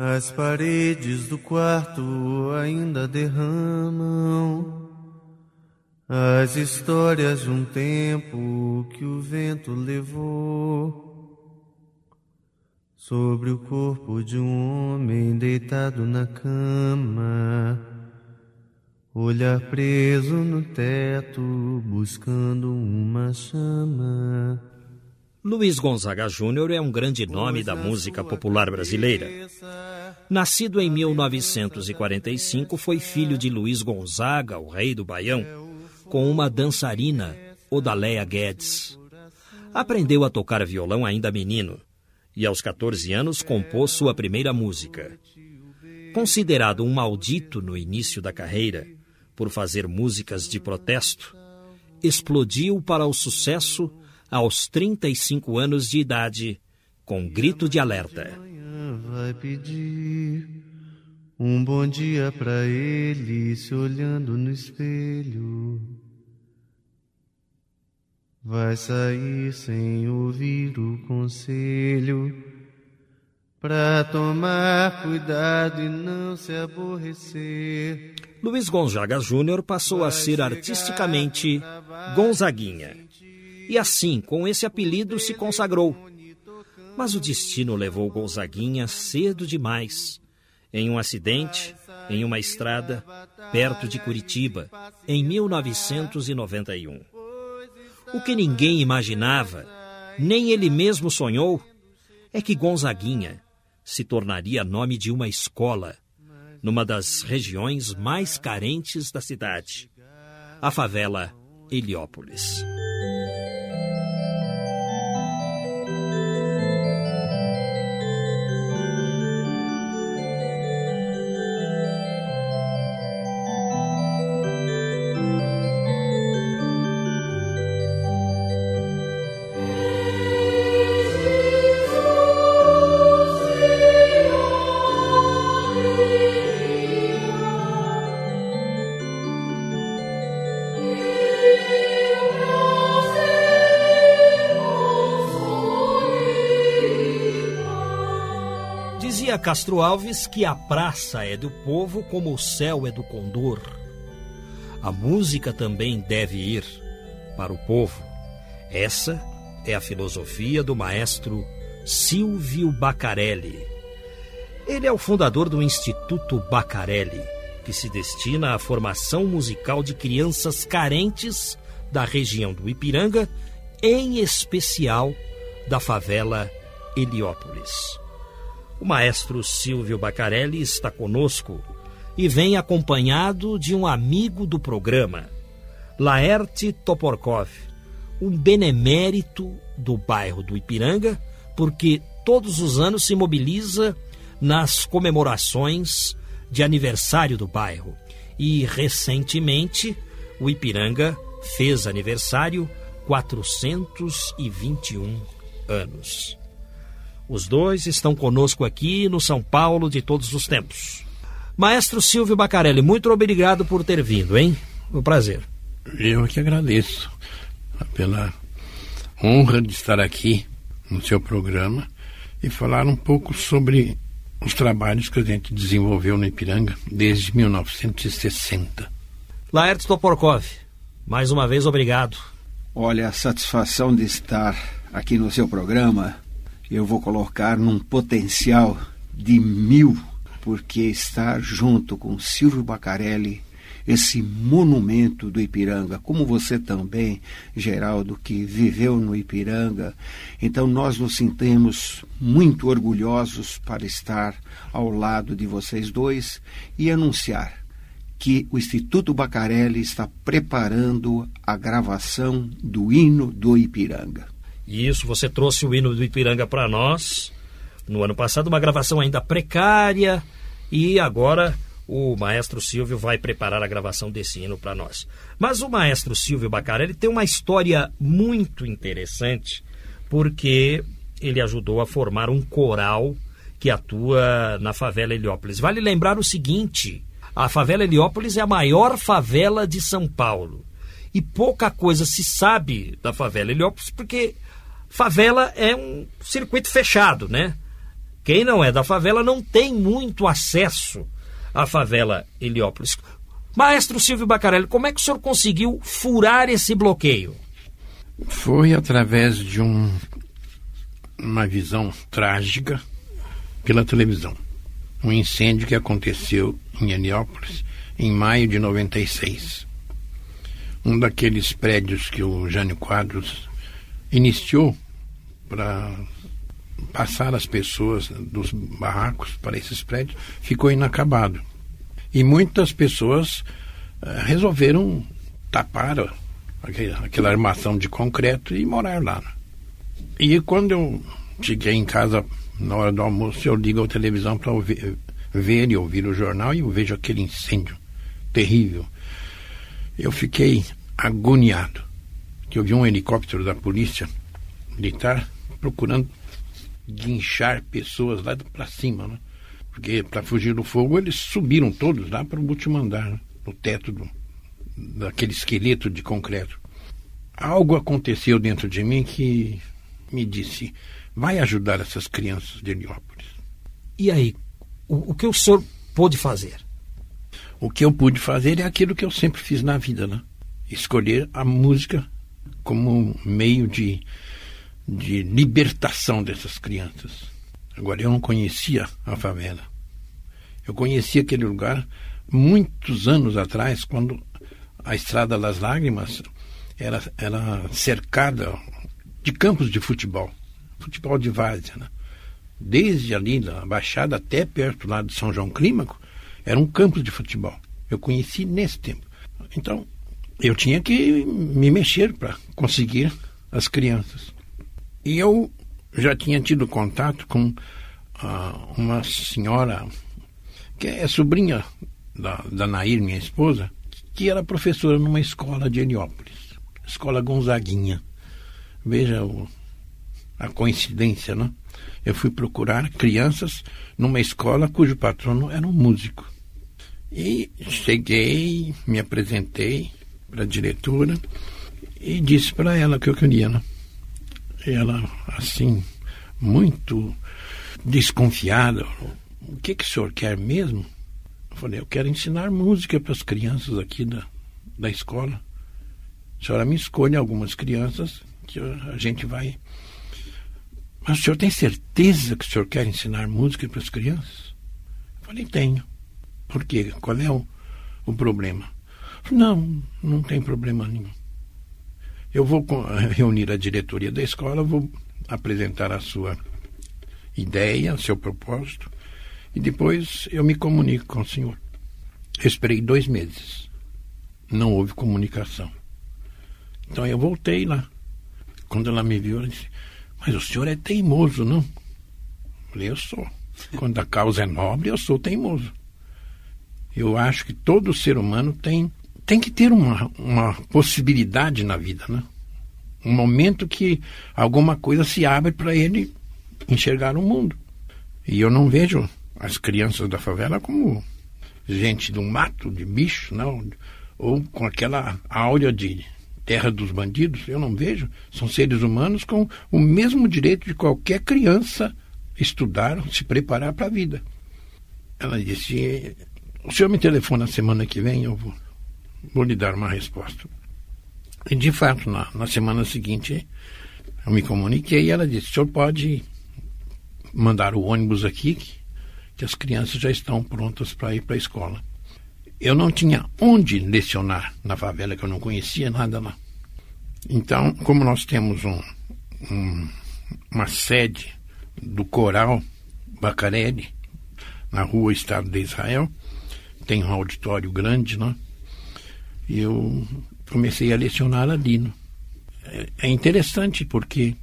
As paredes do quarto ainda derramam. As histórias de um tempo que o vento levou. Sobre o corpo de um homem deitado na cama, olhar preso no teto, buscando uma chama. Luiz Gonzaga Júnior é um grande nome da música popular brasileira. Nascido em 1945, foi filho de Luiz Gonzaga, o rei do Baião, com uma dançarina, Odaléia Guedes. Aprendeu a tocar violão ainda menino e aos 14 anos compôs sua primeira música. Considerado um maldito no início da carreira, por fazer músicas de protesto, explodiu para o sucesso aos 35 anos de idade, com grito de alerta. Vai pedir um bom dia para ele se olhando no espelho. Vai sair sem ouvir o conselho para tomar cuidado e não se aborrecer. Luiz Gonzaga Júnior passou a ser artisticamente Gonzaguinha. E assim, com esse apelido, se consagrou. Mas o destino levou Gonzaguinha cedo demais. Em um acidente, em uma estrada, perto de Curitiba, em 1991. O que ninguém imaginava, nem ele mesmo sonhou, é que Gonzaguinha se tornaria nome de uma escola, numa das regiões mais carentes da cidade, a favela Heliópolis. Castro Alves que a praça é do povo como o céu é do condor. A música também deve ir para o povo. Essa é a filosofia do maestro Silvio Bacarelli. Ele é o fundador do Instituto Bacarelli, que se destina à formação musical de crianças carentes da região do Ipiranga, em especial da favela Heliópolis. O maestro Silvio Bacarelli está conosco e vem acompanhado de um amigo do programa, Laerte Toporkov, um benemérito do bairro do Ipiranga, porque todos os anos se mobiliza nas comemorações de aniversário do bairro. E recentemente o Ipiranga fez aniversário 421 anos. Os dois estão conosco aqui no São Paulo de todos os tempos. Maestro Silvio Bacarelli, muito obrigado por ter vindo, hein? Um prazer. Eu que agradeço pela honra de estar aqui no seu programa e falar um pouco sobre os trabalhos que a gente desenvolveu no Ipiranga desde 1960. Laertes Toporkov, mais uma vez obrigado. Olha, a satisfação de estar aqui no seu programa eu vou colocar num potencial de mil, porque estar junto com Silvio Bacarelli, esse monumento do Ipiranga, como você também, Geraldo, que viveu no Ipiranga. Então nós nos sentimos muito orgulhosos para estar ao lado de vocês dois e anunciar que o Instituto Bacarelli está preparando a gravação do hino do Ipiranga. Isso, você trouxe o hino do Ipiranga para nós no ano passado, uma gravação ainda precária, e agora o maestro Silvio vai preparar a gravação desse hino para nós. Mas o maestro Silvio Bacarelli tem uma história muito interessante, porque ele ajudou a formar um coral que atua na favela Heliópolis. Vale lembrar o seguinte: a favela Heliópolis é a maior favela de São Paulo. E pouca coisa se sabe da favela Heliópolis, porque favela é um circuito fechado, né? Quem não é da favela não tem muito acesso à favela Heliópolis. Maestro Silvio Bacarelli, como é que o senhor conseguiu furar esse bloqueio? Foi através de um, uma visão trágica pela televisão. Um incêndio que aconteceu em Heliópolis em maio de 96. Um daqueles prédios que o Jânio Quadros iniciou para passar as pessoas dos barracos para esses prédios ficou inacabado. E muitas pessoas uh, resolveram tapar aquela armação de concreto e morar lá. E quando eu cheguei em casa na hora do almoço, eu ligo a televisão para ver e ouvir o jornal e eu vejo aquele incêndio terrível. Eu fiquei agoniado. Que eu vi um helicóptero da polícia militar procurando guinchar pessoas lá para cima, né? Porque para fugir do fogo eles subiram todos lá para o último andar, né? no teto do, daquele esqueleto de concreto. Algo aconteceu dentro de mim que me disse: vai ajudar essas crianças de Heliópolis. E aí, o, o que o senhor pôde fazer? O que eu pude fazer é aquilo que eu sempre fiz na vida, né? Escolher a música como meio de, de libertação dessas crianças. Agora, eu não conhecia a favela. Eu conhecia aquele lugar muitos anos atrás, quando a Estrada das Lágrimas era, era cercada de campos de futebol. Futebol de várzea, né? Desde ali da Baixada até perto lá de São João Clímaco, era um campo de futebol. Eu conheci nesse tempo. Então, eu tinha que me mexer para conseguir as crianças. E eu já tinha tido contato com uh, uma senhora que é sobrinha da, da Nair, minha esposa, que era professora numa escola de Heliópolis, escola Gonzaguinha. Veja o, a coincidência, né? Eu fui procurar crianças numa escola cujo patrono era um músico. E cheguei, me apresentei para a diretora e disse para ela que eu queria. Né? Ela, assim, muito desconfiada, o que, que o senhor quer mesmo? Eu falei, eu quero ensinar música para as crianças aqui da, da escola. A senhora me escolhe algumas crianças que a gente vai. Mas o senhor tem certeza que o senhor quer ensinar música para as crianças? Eu falei, tenho. Por quê? Qual é o, o problema? Não, não tem problema nenhum. Eu vou reunir a diretoria da escola, vou apresentar a sua ideia, seu propósito, e depois eu me comunico com o senhor. Eu esperei dois meses. Não houve comunicação. Então eu voltei lá. Quando ela me viu, ela disse: Mas o senhor é teimoso, não? Eu falei: Eu sou. Quando a causa é nobre, eu sou teimoso. Eu acho que todo ser humano tem, tem que ter uma, uma possibilidade na vida, né? Um momento que alguma coisa se abre para ele enxergar o mundo. E eu não vejo as crianças da favela como gente do mato, de bicho, não, ou com aquela áurea de terra dos bandidos. Eu não vejo. São seres humanos com o mesmo direito de qualquer criança estudar, se preparar para a vida. Ela disse: o senhor me telefona na semana que vem, eu vou, vou lhe dar uma resposta. E, de fato, na, na semana seguinte, eu me comuniquei e ela disse: o senhor pode mandar o ônibus aqui, que, as crianças já estão prontas para ir para a escola. Eu não tinha onde lecionar na favela, que eu não conhecia nada lá. Então, como nós temos um, um, uma sede do coral Bacarelli, na rua Estado de Israel, tem um auditório grande, né? Eu comecei a lecionar ali. Né? É, é interessante porque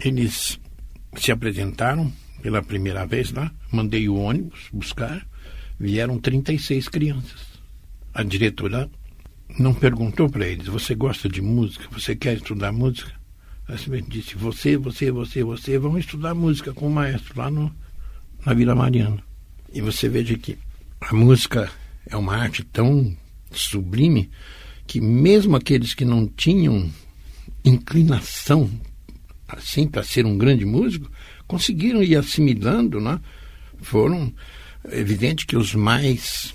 eles se apresentaram pela primeira vez lá, mandei o ônibus buscar, vieram 36 crianças. A diretora não perguntou para eles: Você gosta de música? Você quer estudar música? Ela simplesmente disse: Você, você, você, você vão estudar música com o maestro lá no, na Vila Mariana. E você veja que a música é uma arte tão sublime que mesmo aqueles que não tinham inclinação assim para ser um grande músico conseguiram ir assimilando, né? Foram é evidente que os mais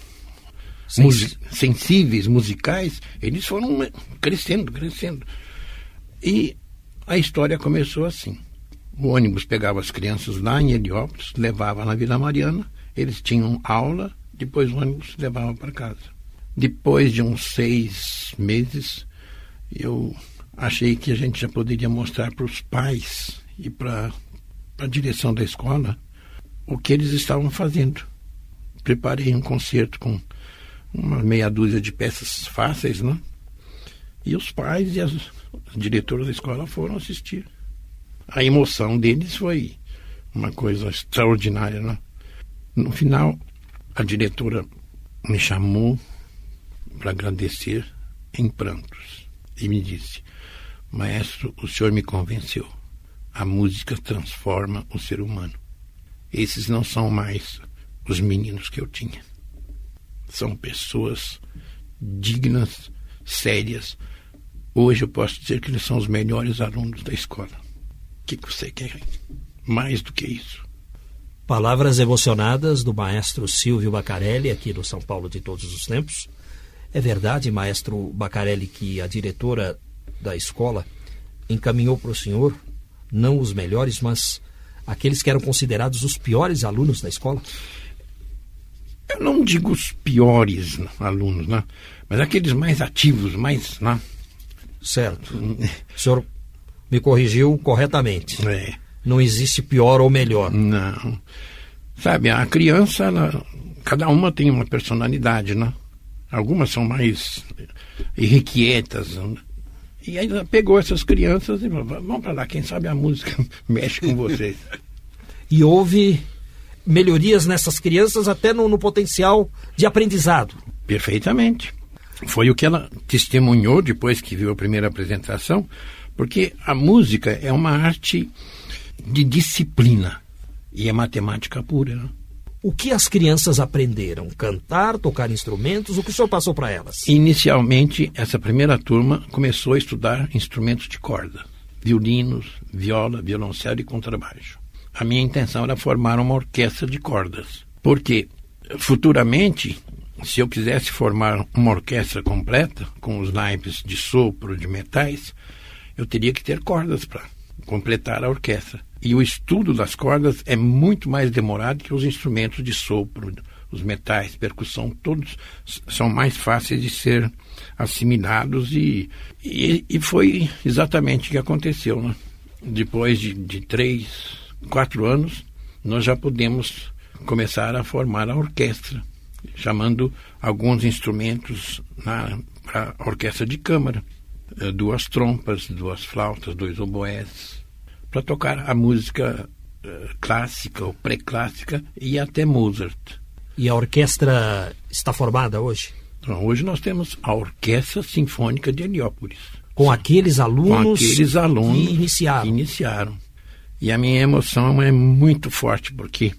Sens... sensíveis, musicais, eles foram crescendo, crescendo. E a história começou assim. O ônibus pegava as crianças lá em Heliópolis, levava na Vila Mariana, eles tinham aula, depois o ônibus levava para casa. Depois de uns seis meses, eu achei que a gente já poderia mostrar para os pais e para a direção da escola o que eles estavam fazendo. Preparei um concerto com uma meia dúzia de peças fáceis, né? E os pais e as diretoras da escola foram assistir. A emoção deles foi uma coisa extraordinária, né? No final, a diretora me chamou para agradecer em prantos e me disse: Maestro, o senhor me convenceu. A música transforma o ser humano. Esses não são mais os meninos que eu tinha. São pessoas dignas, sérias. Hoje eu posso dizer que eles são os melhores alunos da escola. O que você quer mais do que isso? Palavras emocionadas do maestro Silvio Bacarelli, aqui do São Paulo de Todos os Tempos. É verdade, maestro Bacarelli, que a diretora da escola encaminhou para o senhor não os melhores, mas aqueles que eram considerados os piores alunos da escola? Eu não digo os piores alunos, né? mas aqueles mais ativos, mais. Né? Certo. O senhor me corrigiu corretamente. É. Não existe pior ou melhor. Não. Sabe, a criança, ela, cada uma tem uma personalidade, né? Algumas são mais irrequietas. Né? E aí ela pegou essas crianças e falou, vamos para lá, quem sabe a música mexe com vocês. e houve melhorias nessas crianças até no, no potencial de aprendizado. Perfeitamente. Foi o que ela testemunhou depois que viu a primeira apresentação, porque a música é uma arte de disciplina e é matemática pura. Né? O que as crianças aprenderam? Cantar, tocar instrumentos? O que o senhor passou para elas? Inicialmente, essa primeira turma começou a estudar instrumentos de corda: violinos, viola, violoncelo e contrabaixo a minha intenção era formar uma orquestra de cordas. Porque futuramente, se eu quisesse formar uma orquestra completa, com os naipes de sopro de metais, eu teria que ter cordas para completar a orquestra. E o estudo das cordas é muito mais demorado que os instrumentos de sopro, os metais, percussão, todos são mais fáceis de ser assimilados e, e, e foi exatamente o que aconteceu. Né? Depois de, de três, quatro anos, nós já podemos começar a formar a orquestra, chamando alguns instrumentos para a orquestra de câmara, duas trompas, duas flautas, dois oboés, para tocar a música uh, clássica ou pré-clássica e até Mozart. E a orquestra está formada hoje? Então, hoje nós temos a Orquestra Sinfônica de Heliópolis. Com aqueles alunos, com aqueles alunos que iniciaram. Que iniciaram. E a minha emoção é muito forte, porque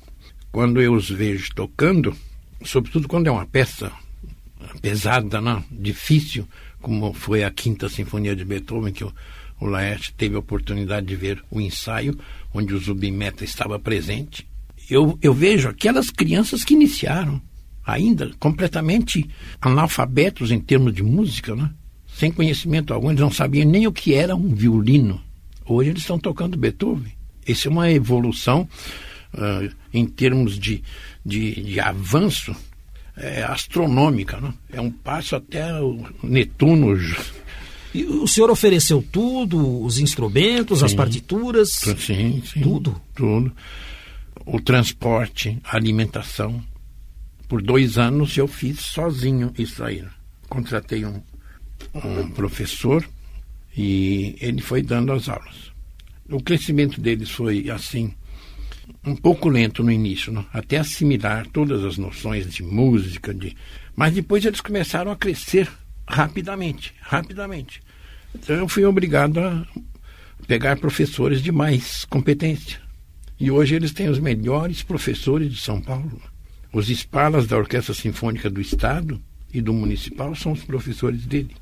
quando eu os vejo tocando, sobretudo quando é uma peça pesada, não, difícil, como foi a Quinta Sinfonia de Beethoven, que o, o Laerte teve a oportunidade de ver o ensaio, onde o Zubimeta estava presente. Eu, eu vejo aquelas crianças que iniciaram, ainda completamente analfabetos em termos de música, né? sem conhecimento algum, eles não sabiam nem o que era um violino. Hoje eles estão tocando Beethoven. Isso é uma evolução uh, em termos de, de, de avanço é, astronômica. Né? É um passo até o Netuno. E o senhor ofereceu tudo, os instrumentos, sim, as partituras? Sim, sim. Tudo? Tudo. O transporte, a alimentação. Por dois anos eu fiz sozinho isso aí. Contratei um, um professor e ele foi dando as aulas o crescimento deles foi assim um pouco lento no início, não? até assimilar todas as noções de música, de mas depois eles começaram a crescer rapidamente, rapidamente. Então eu fui obrigado a pegar professores de mais competência. E hoje eles têm os melhores professores de São Paulo. Os espalas da Orquestra Sinfônica do Estado e do Municipal são os professores dele.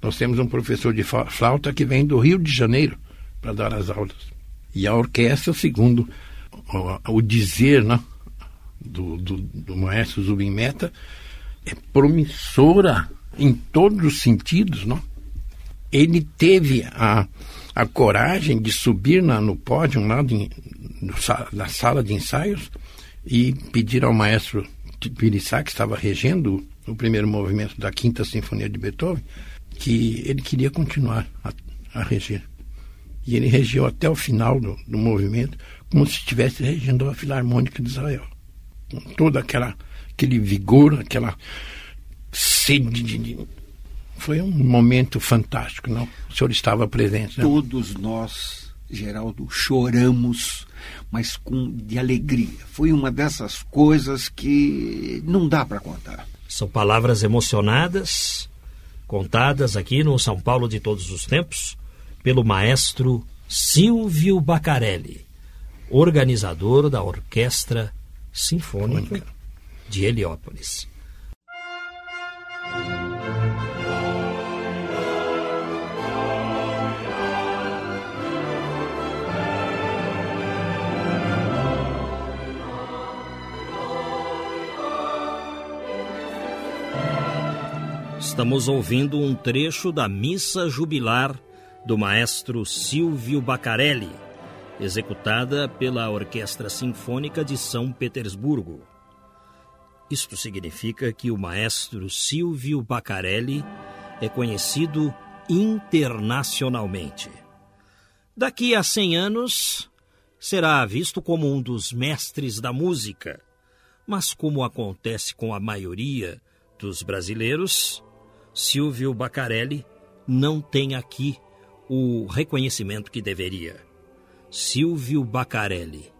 Nós temos um professor de flauta que vem do Rio de Janeiro para dar as aulas. E a orquestra, segundo o, o dizer né, do, do, do maestro Zubin Mehta, é promissora em todos os sentidos. Não? Ele teve a, a coragem de subir na, no pódio lá de, no, na sala de ensaios e pedir ao maestro Pirissá, que estava regendo o primeiro movimento da Quinta Sinfonia de Beethoven, que ele queria continuar a, a reger. E ele regeu até o final do, do movimento, como se estivesse regendo a Filarmônica de Israel. Com todo aquela, aquele vigor, aquela sede de. Foi um momento fantástico, não? O senhor estava presente, né? Todos nós, Geraldo, choramos, mas com de alegria. Foi uma dessas coisas que não dá para contar. São palavras emocionadas, contadas aqui no São Paulo de todos os tempos pelo maestro Silvio Bacarelli, organizador da Orquestra Sinfônica de Heliópolis. Estamos ouvindo um trecho da Missa Jubilar do maestro Silvio Bacarelli, executada pela Orquestra Sinfônica de São Petersburgo. Isto significa que o maestro Silvio Bacarelli é conhecido internacionalmente. Daqui a 100 anos, será visto como um dos mestres da música, mas como acontece com a maioria dos brasileiros, Silvio Bacarelli não tem aqui o reconhecimento que deveria. Silvio Bacarelli,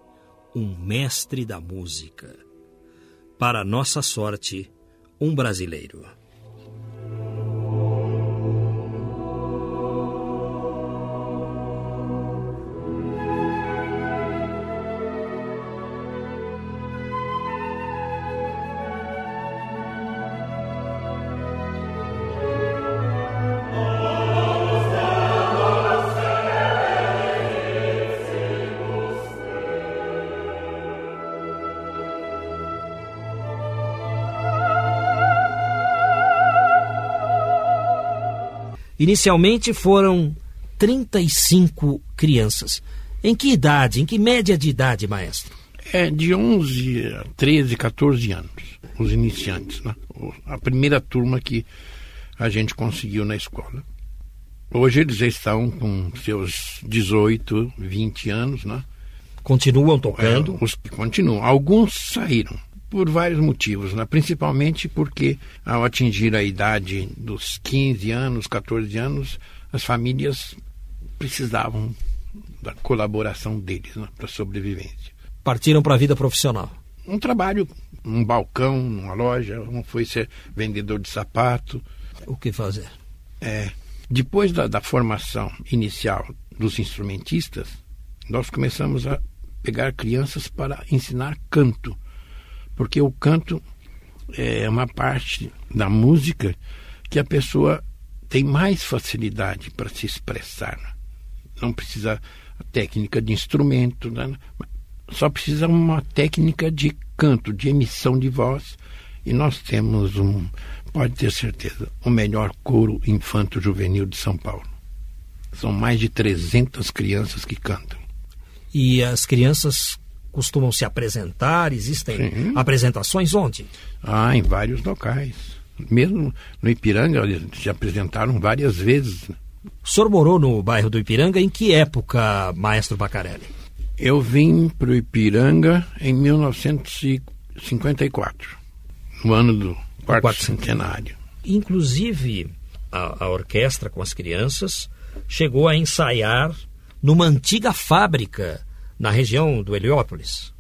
um mestre da música. Para nossa sorte, um brasileiro. Inicialmente foram 35 crianças. Em que idade, em que média de idade, maestro? É de 11 a 13, 14 anos, os iniciantes, né? A primeira turma que a gente conseguiu na escola. Hoje eles já estão com seus 18, 20 anos, né? Continuam tocando? É, os que continuam. Alguns saíram por vários motivos, né? principalmente porque ao atingir a idade dos 15 anos, 14 anos, as famílias precisavam da colaboração deles né? para a sobrevivência. Partiram para a vida profissional? Um trabalho, um balcão, numa loja, um foi ser vendedor de sapato. O que fazer? É, depois da, da formação inicial dos instrumentistas, nós começamos a pegar crianças para ensinar canto porque o canto é uma parte da música que a pessoa tem mais facilidade para se expressar. Não precisa técnica de instrumento, né? só precisa uma técnica de canto, de emissão de voz. E nós temos um, pode ter certeza, o melhor coro infanto-juvenil de São Paulo. São mais de 300 crianças que cantam. E as crianças costumam se apresentar? Existem Sim. apresentações onde? Ah, em vários locais. Mesmo no Ipiranga, eles se apresentaram várias vezes. O senhor morou no bairro do Ipiranga em que época, maestro Bacarelli? Eu vim para o Ipiranga em 1954, no ano do quarto, quarto centenário. Inclusive, a, a orquestra com as crianças chegou a ensaiar numa antiga fábrica na região do Heliópolis?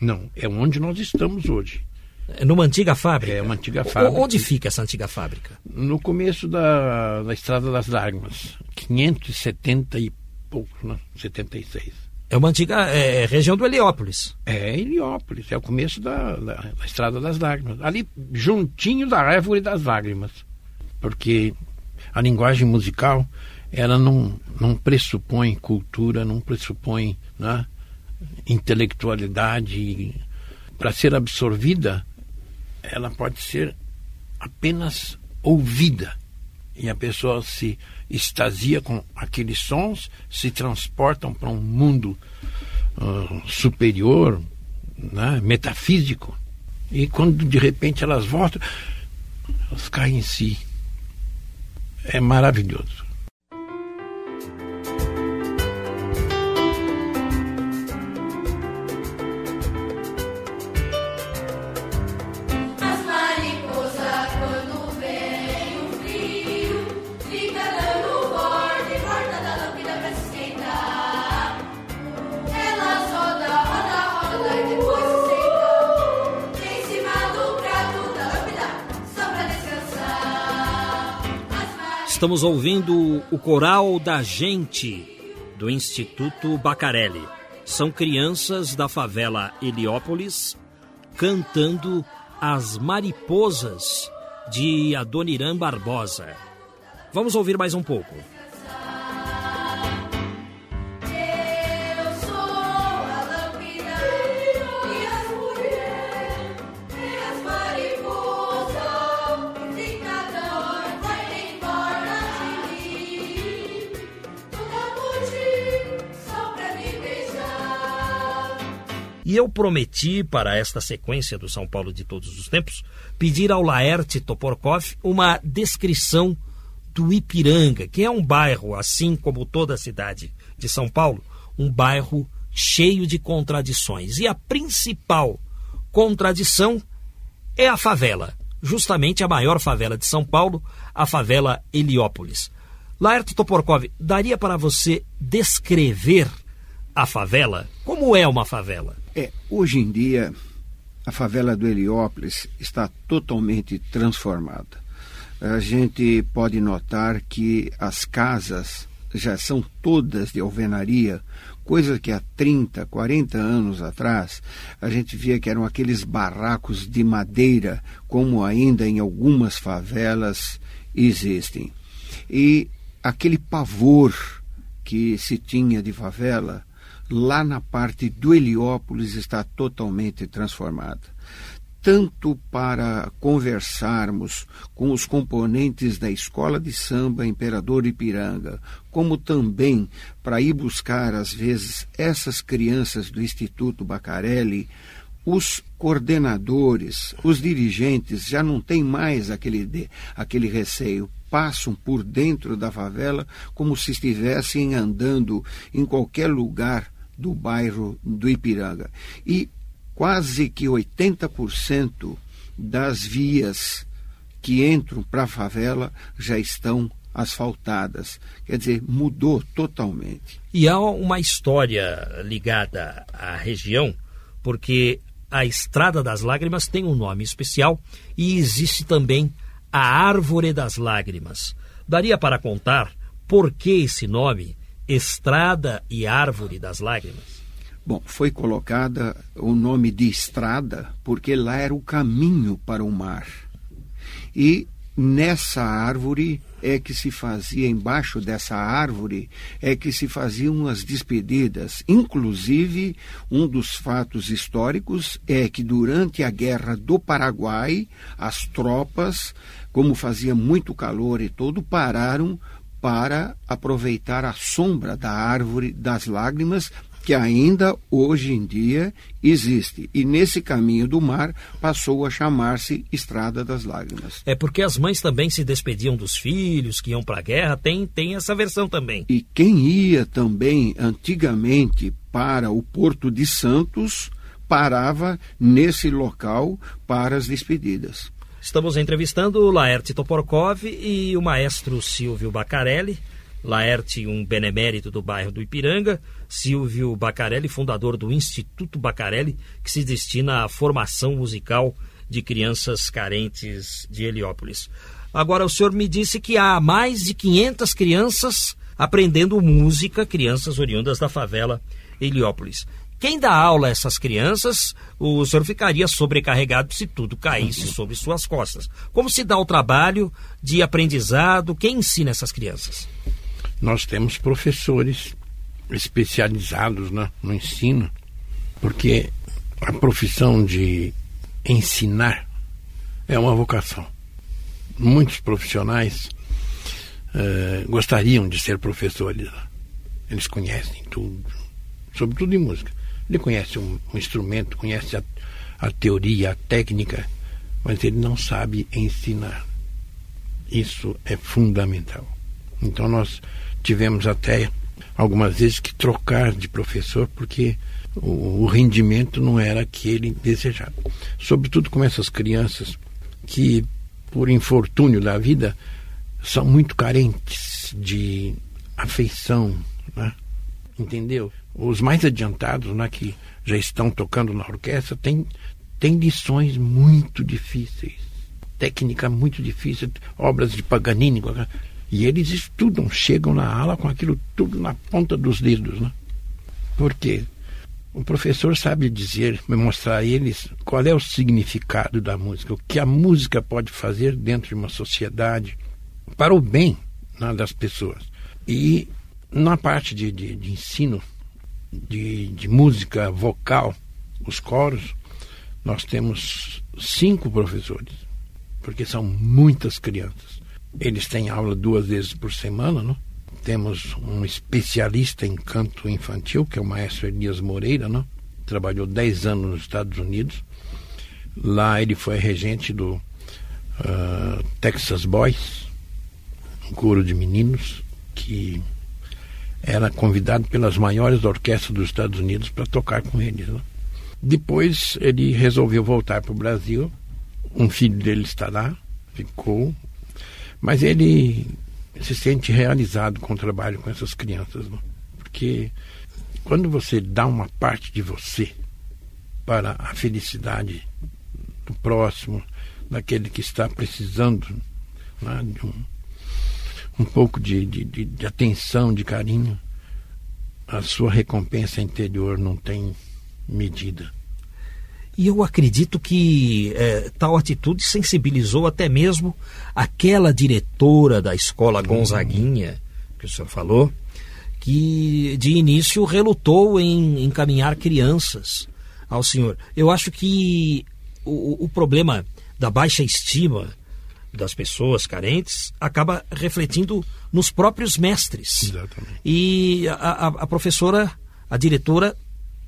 Não, é onde nós estamos hoje. É numa antiga fábrica? É uma antiga fábrica. Onde fica essa antiga fábrica? No começo da, da Estrada das Lágrimas, 570 e pouco, né? 76. É uma antiga é, é, região do Heliópolis. É Heliópolis, é o começo da, da, da, Estrada das Lágrimas. Ali, juntinho da Árvore das Lágrimas. Porque a linguagem musical ela não, não pressupõe cultura, não pressupõe né, intelectualidade. Para ser absorvida, ela pode ser apenas ouvida. E a pessoa se extasia com aqueles sons, se transportam para um mundo uh, superior, né, metafísico. E quando de repente elas voltam, elas caem em si. É maravilhoso. Estamos ouvindo o Coral da Gente, do Instituto Bacarelli. São crianças da favela Heliópolis cantando As Mariposas, de Adoniran Barbosa. Vamos ouvir mais um pouco. E eu prometi, para esta sequência do São Paulo de todos os tempos, pedir ao Laerte Toporkov uma descrição do Ipiranga, que é um bairro, assim como toda a cidade de São Paulo, um bairro cheio de contradições. E a principal contradição é a favela, justamente a maior favela de São Paulo, a favela Heliópolis. Laerte Toporkov, daria para você descrever a favela? Como é uma favela? É, hoje em dia, a favela do Heliópolis está totalmente transformada. A gente pode notar que as casas já são todas de alvenaria, coisa que há 30, 40 anos atrás a gente via que eram aqueles barracos de madeira, como ainda em algumas favelas existem. E aquele pavor que se tinha de favela lá na parte do Heliópolis está totalmente transformada. Tanto para conversarmos com os componentes da Escola de Samba Imperador Ipiranga, como também para ir buscar, às vezes, essas crianças do Instituto Bacarelli, os coordenadores, os dirigentes já não têm mais aquele, aquele receio passam por dentro da favela como se estivessem andando em qualquer lugar do bairro do Ipiranga. E quase que 80% das vias que entram para a favela já estão asfaltadas. Quer dizer, mudou totalmente. E há uma história ligada à região, porque a Estrada das Lágrimas tem um nome especial e existe também a Árvore das Lágrimas. Daria para contar por que esse nome Estrada e Árvore das Lágrimas? Bom, foi colocada o nome de estrada porque lá era o caminho para o mar. E nessa árvore é que se fazia, embaixo dessa árvore, é que se faziam as despedidas. Inclusive, um dos fatos históricos é que durante a Guerra do Paraguai, as tropas, como fazia muito calor e todo, pararam para aproveitar a sombra da árvore das lágrimas que ainda hoje em dia existe. E nesse caminho do mar passou a chamar-se Estrada das Lágrimas. É porque as mães também se despediam dos filhos que iam para a guerra, tem, tem essa versão também. E quem ia também antigamente para o Porto de Santos parava nesse local para as despedidas. Estamos entrevistando o Laerte Toporkov e o maestro Silvio Bacarelli. Laerte, um benemérito do bairro do Ipiranga, Silvio Bacarelli, fundador do Instituto Bacarelli, que se destina à formação musical de crianças carentes de Heliópolis. Agora, o senhor me disse que há mais de 500 crianças aprendendo música, crianças oriundas da favela Heliópolis. Quem dá aula a essas crianças, o senhor ficaria sobrecarregado se tudo caísse sobre suas costas. Como se dá o trabalho de aprendizado? Quem ensina essas crianças? nós temos professores especializados né, no ensino, porque a profissão de ensinar é uma vocação. Muitos profissionais uh, gostariam de ser professores. Eles conhecem tudo, sobretudo em música. Ele conhece um, um instrumento, conhece a, a teoria, a técnica, mas ele não sabe ensinar. Isso é fundamental. Então nós tivemos até algumas vezes que trocar de professor porque o, o rendimento não era aquele desejado. Sobretudo com essas crianças que, por infortúnio da vida, são muito carentes de afeição, né? Entendeu? Os mais adiantados, né, que já estão tocando na orquestra, têm, têm lições muito difíceis, técnica muito difícil, obras de Paganini, e eles estudam, chegam na aula com aquilo tudo na ponta dos dedos, né? Por quê? O professor sabe dizer, mostrar a eles qual é o significado da música, o que a música pode fazer dentro de uma sociedade para o bem né, das pessoas. E na parte de, de, de ensino de, de música vocal, os coros, nós temos cinco professores, porque são muitas crianças. Eles têm aula duas vezes por semana, não? Temos um especialista em canto infantil, que é o maestro Elias Moreira, não? Trabalhou 10 anos nos Estados Unidos. Lá ele foi regente do uh, Texas Boys, um coro de meninos que era convidado pelas maiores orquestras dos Estados Unidos para tocar com eles. Né? Depois ele resolveu voltar para o Brasil. Um filho dele está lá, ficou. Mas ele se sente realizado com o trabalho com essas crianças. Né? Porque quando você dá uma parte de você para a felicidade do próximo, daquele que está precisando né, de um um pouco de, de, de, de atenção, de carinho, a sua recompensa interior não tem medida. E eu acredito que é, tal atitude sensibilizou até mesmo aquela diretora da escola Gonzaguinha, que o senhor falou, que de início relutou em encaminhar crianças ao senhor. Eu acho que o, o problema da baixa estima das pessoas carentes acaba refletindo nos próprios mestres. Exatamente. E a, a, a professora, a diretora,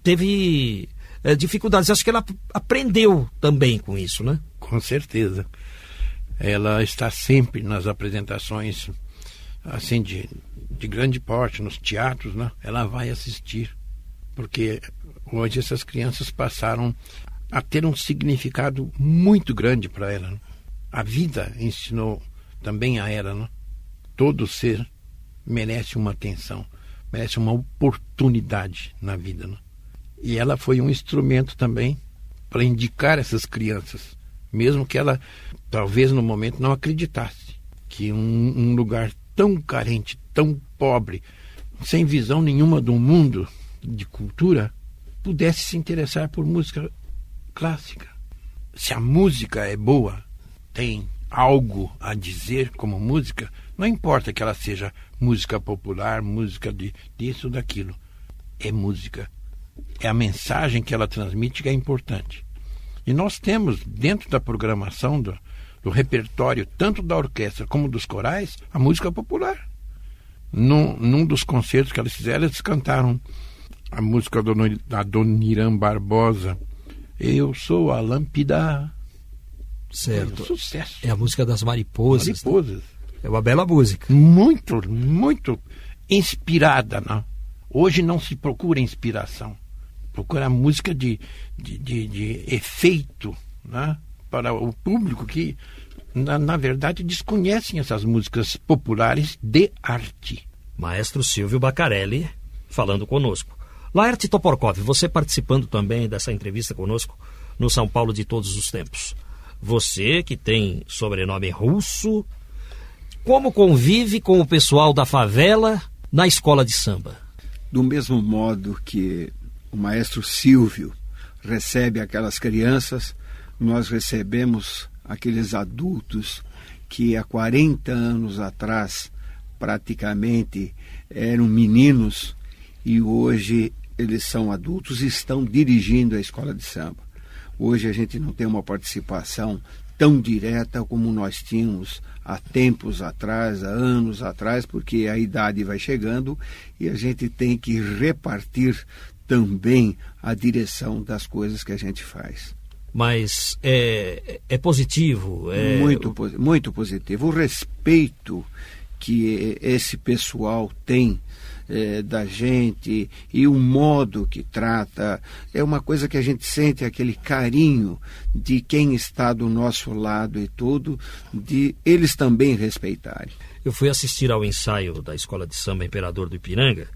teve é, dificuldades. Acho que ela aprendeu também com isso, né? Com certeza. Ela está sempre nas apresentações, assim, de, de grande porte, nos teatros, né? Ela vai assistir. Porque hoje essas crianças passaram a ter um significado muito grande para ela. A vida ensinou também a ela, né? todo ser merece uma atenção, merece uma oportunidade na vida. Né? E ela foi um instrumento também para indicar essas crianças, mesmo que ela talvez no momento não acreditasse que um, um lugar tão carente, tão pobre, sem visão nenhuma do mundo de cultura, pudesse se interessar por música clássica. Se a música é boa, tem algo a dizer como música, não importa que ela seja música popular, música de disso daquilo. É música. É a mensagem que ela transmite que é importante. E nós temos, dentro da programação do, do repertório, tanto da orquestra como dos corais, a música popular. Num, num dos concertos que elas fizeram, eles cantaram a música da Dona Irã Barbosa. Eu sou a lâmpada Certo. É um sucesso. É a música das mariposas. Né? Mariposas. Né? É uma bela música. Muito, muito inspirada. Né? Hoje não se procura inspiração. Procura música de, de, de, de efeito né? para o público que, na, na verdade, desconhecem essas músicas populares de arte. Maestro Silvio Bacarelli falando conosco. Laerte Toporkov, você participando também dessa entrevista conosco no São Paulo de todos os tempos. Você que tem sobrenome russo, como convive com o pessoal da favela na escola de samba? Do mesmo modo que o maestro Silvio recebe aquelas crianças, nós recebemos aqueles adultos que há 40 anos atrás praticamente eram meninos e hoje eles são adultos e estão dirigindo a escola de samba. Hoje a gente não tem uma participação tão direta como nós tínhamos há tempos atrás, há anos atrás, porque a idade vai chegando e a gente tem que repartir também a direção das coisas que a gente faz. Mas é, é positivo? É... Muito, muito positivo. O respeito que esse pessoal tem é, da gente e o modo que trata é uma coisa que a gente sente aquele carinho de quem está do nosso lado e tudo, de eles também respeitarem. Eu fui assistir ao ensaio da Escola de Samba Imperador do Ipiranga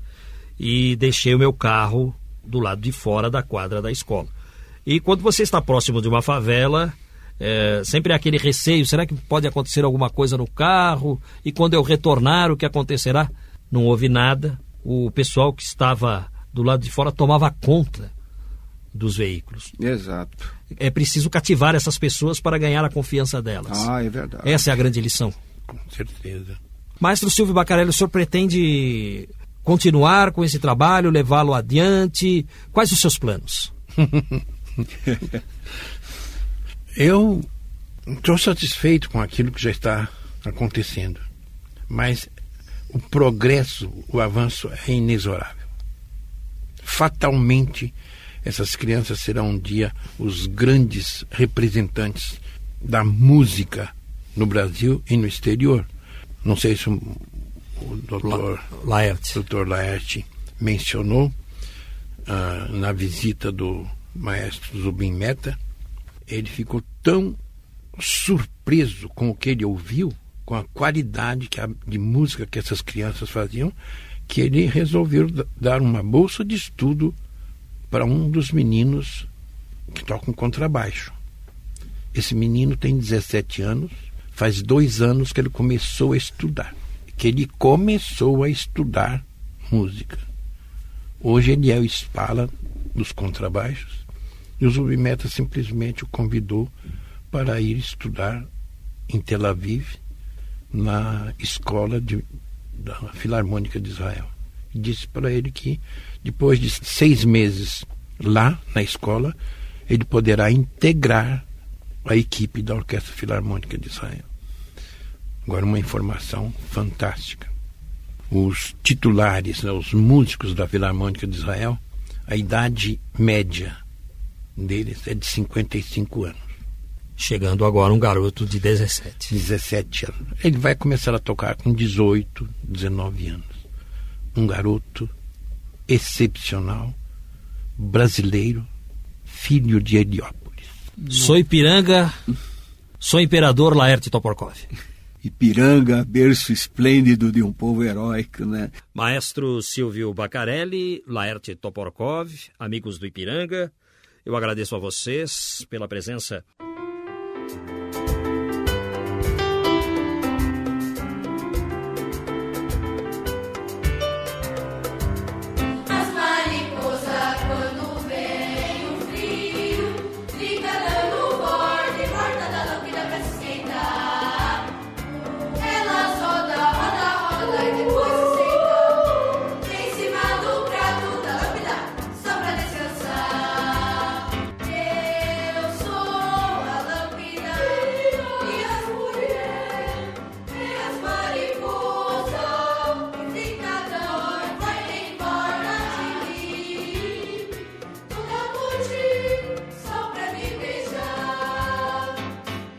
e deixei o meu carro do lado de fora da quadra da escola. E quando você está próximo de uma favela, é, sempre aquele receio: será que pode acontecer alguma coisa no carro? E quando eu retornar, o que acontecerá? Não houve nada. O pessoal que estava do lado de fora tomava conta dos veículos. Exato. É preciso cativar essas pessoas para ganhar a confiança delas. Ah, é verdade. Essa é a grande lição. Com certeza. Maestro Silvio Bacarelli, o senhor pretende continuar com esse trabalho, levá-lo adiante? Quais os seus planos? Eu estou satisfeito com aquilo que já está acontecendo, mas o progresso, o avanço é inexorável. Fatalmente, essas crianças serão um dia os grandes representantes da música no Brasil e no exterior. Não sei se o, doutor Laerte. Dr. Laerte mencionou uh, na visita do maestro Zubin Meta. Ele ficou tão surpreso com o que ele ouviu com a qualidade que a, de música que essas crianças faziam, que ele resolveu dar uma bolsa de estudo para um dos meninos que tocam contrabaixo. Esse menino tem 17 anos, faz dois anos que ele começou a estudar. Que ele começou a estudar música. Hoje ele é o espala dos contrabaixos e o Zubimeta simplesmente o convidou para ir estudar em Tel Aviv na escola de, da Filarmônica de Israel. Disse para ele que depois de seis meses lá na escola, ele poderá integrar a equipe da Orquestra Filarmônica de Israel. Agora, uma informação fantástica. Os titulares, né, os músicos da Filarmônica de Israel, a idade média deles é de 55 anos chegando agora um garoto de 17. 17 anos. Ele vai começar a tocar com 18, 19 anos. Um garoto excepcional, brasileiro, filho de Heliópolis. Sou Ipiranga, sou imperador Laerte Toporkov. Ipiranga, berço esplêndido de um povo heróico, né? Maestro Silvio Bacarelli, Laerte Toporkov, amigos do Ipiranga, eu agradeço a vocês pela presença.